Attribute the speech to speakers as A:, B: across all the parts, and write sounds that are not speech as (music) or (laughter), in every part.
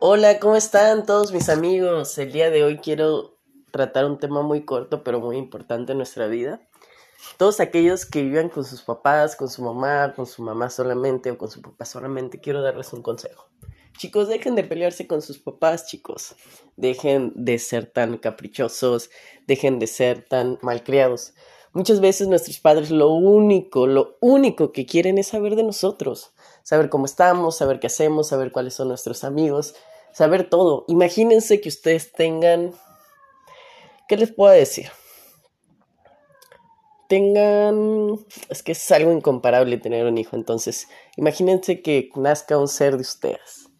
A: Hola, ¿cómo están todos mis amigos? El día de hoy quiero tratar un tema muy corto pero muy importante en nuestra vida. Todos aquellos que vivan con sus papás, con su mamá, con su mamá solamente o con su papá solamente, quiero darles un consejo. Chicos, dejen de pelearse con sus papás, chicos. Dejen de ser tan caprichosos, dejen de ser tan malcriados. Muchas veces nuestros padres lo único, lo único que quieren es saber de nosotros, saber cómo estamos, saber qué hacemos, saber cuáles son nuestros amigos, saber todo. Imagínense que ustedes tengan, ¿qué les puedo decir? Tengan, es que es algo incomparable tener un hijo, entonces imagínense que nazca un ser de ustedes.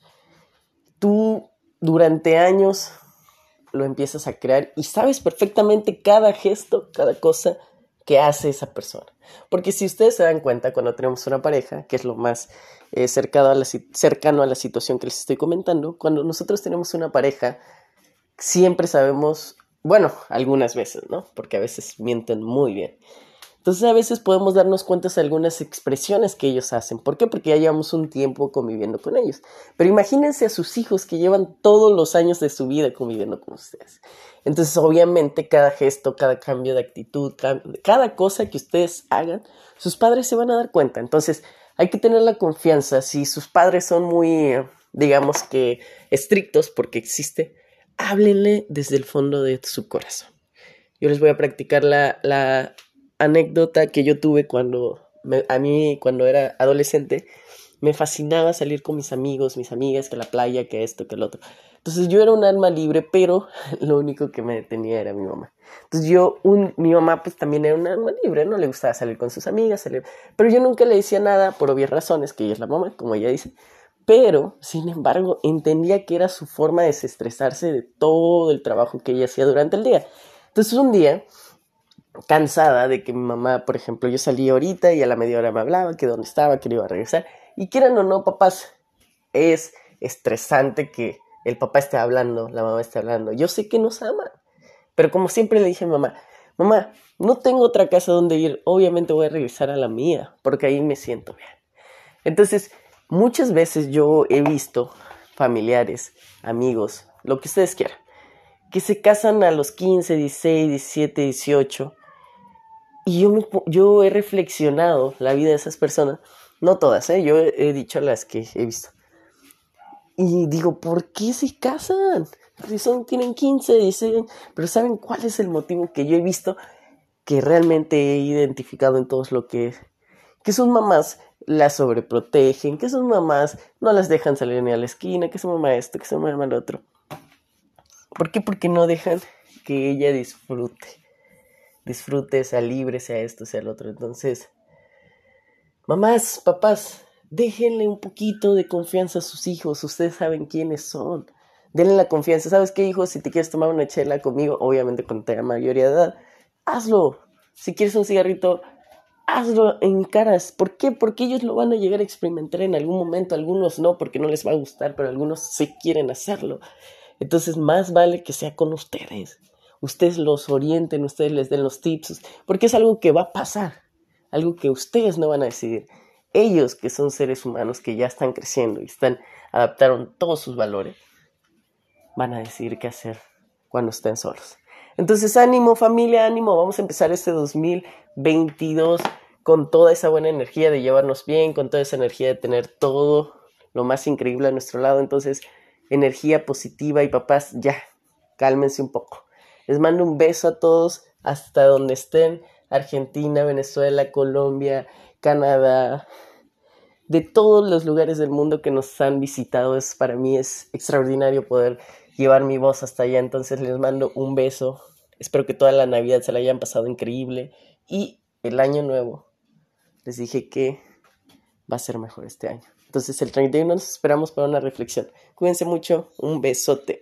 A: Tú durante años lo empiezas a crear y sabes perfectamente cada gesto, cada cosa que hace esa persona. Porque si ustedes se dan cuenta, cuando tenemos una pareja, que es lo más eh, cercano, a la, cercano a la situación que les estoy comentando, cuando nosotros tenemos una pareja, siempre sabemos, bueno, algunas veces, ¿no? Porque a veces mienten muy bien. Entonces a veces podemos darnos cuenta de algunas expresiones que ellos hacen. ¿Por qué? Porque ya llevamos un tiempo conviviendo con ellos. Pero imagínense a sus hijos que llevan todos los años de su vida conviviendo con ustedes. Entonces obviamente cada gesto, cada cambio de actitud, cada cosa que ustedes hagan, sus padres se van a dar cuenta. Entonces hay que tener la confianza. Si sus padres son muy, digamos que, estrictos porque existe, háblenle desde el fondo de su corazón. Yo les voy a practicar la, la anécdota que yo tuve cuando a mí cuando era adolescente me fascinaba salir con mis amigos, mis amigas, que la playa, que esto, que el otro. Entonces yo era un alma libre, pero (laughs) lo único que me detenía era mi mamá. Entonces yo, un, mi mamá pues también era un alma libre, no le gustaba salir con sus amigas, pero yo nunca le decía nada por obvias razones, que ella es la mamá, como ella dice. Pero, sin embargo, entendía que era su forma de desestresarse de todo el trabajo que ella hacía durante el día. Entonces un día cansada de que mi mamá, por ejemplo, yo salía ahorita y a la media hora me hablaba, que dónde estaba, que no iba a regresar. Y quieran o no, papás, es estresante que el papá esté hablando, la mamá esté hablando. Yo sé que nos ama, pero como siempre le dije a mamá, mamá, no tengo otra casa donde ir, obviamente voy a regresar a la mía, porque ahí me siento bien. Entonces, muchas veces yo he visto familiares, amigos, lo que ustedes quieran, que se casan a los 15, 16, 17, 18 y yo, yo he reflexionado la vida de esas personas, no todas, ¿eh? yo he, dicho las que he visto. Y digo, ¿por qué se casan? Si son, tienen 15, 16, pero ¿saben cuál es el motivo que yo he visto que realmente he identificado en todos lo que que sus mamás las sobreprotegen, que sus mamás no las dejan salir ni a la esquina, que su mamá esto, que su mamá lo otro. ¿Por qué? Porque no dejan que ella disfrute disfrute, sea libre, sea esto, sea el otro. Entonces, mamás, papás, déjenle un poquito de confianza a sus hijos. Ustedes saben quiénes son. Denle la confianza. ¿Sabes qué, hijo? Si te quieres tomar una chela conmigo, obviamente cuando tenga mayoría de edad, hazlo. Si quieres un cigarrito, hazlo en caras. ¿Por qué? Porque ellos lo van a llegar a experimentar en algún momento. Algunos no, porque no les va a gustar, pero algunos sí quieren hacerlo. Entonces, más vale que sea con ustedes ustedes los orienten, ustedes les den los tips, porque es algo que va a pasar, algo que ustedes no van a decidir. Ellos, que son seres humanos que ya están creciendo y están adaptaron todos sus valores, van a decidir qué hacer cuando estén solos. Entonces, ánimo familia, ánimo, vamos a empezar este 2022 con toda esa buena energía de llevarnos bien, con toda esa energía de tener todo lo más increíble a nuestro lado. Entonces, energía positiva y papás, ya, cálmense un poco. Les mando un beso a todos hasta donde estén. Argentina, Venezuela, Colombia, Canadá, de todos los lugares del mundo que nos han visitado. Es, para mí es extraordinario poder llevar mi voz hasta allá. Entonces les mando un beso. Espero que toda la Navidad se la hayan pasado increíble. Y el año nuevo, les dije que va a ser mejor este año. Entonces el 31 nos esperamos para una reflexión. Cuídense mucho. Un besote.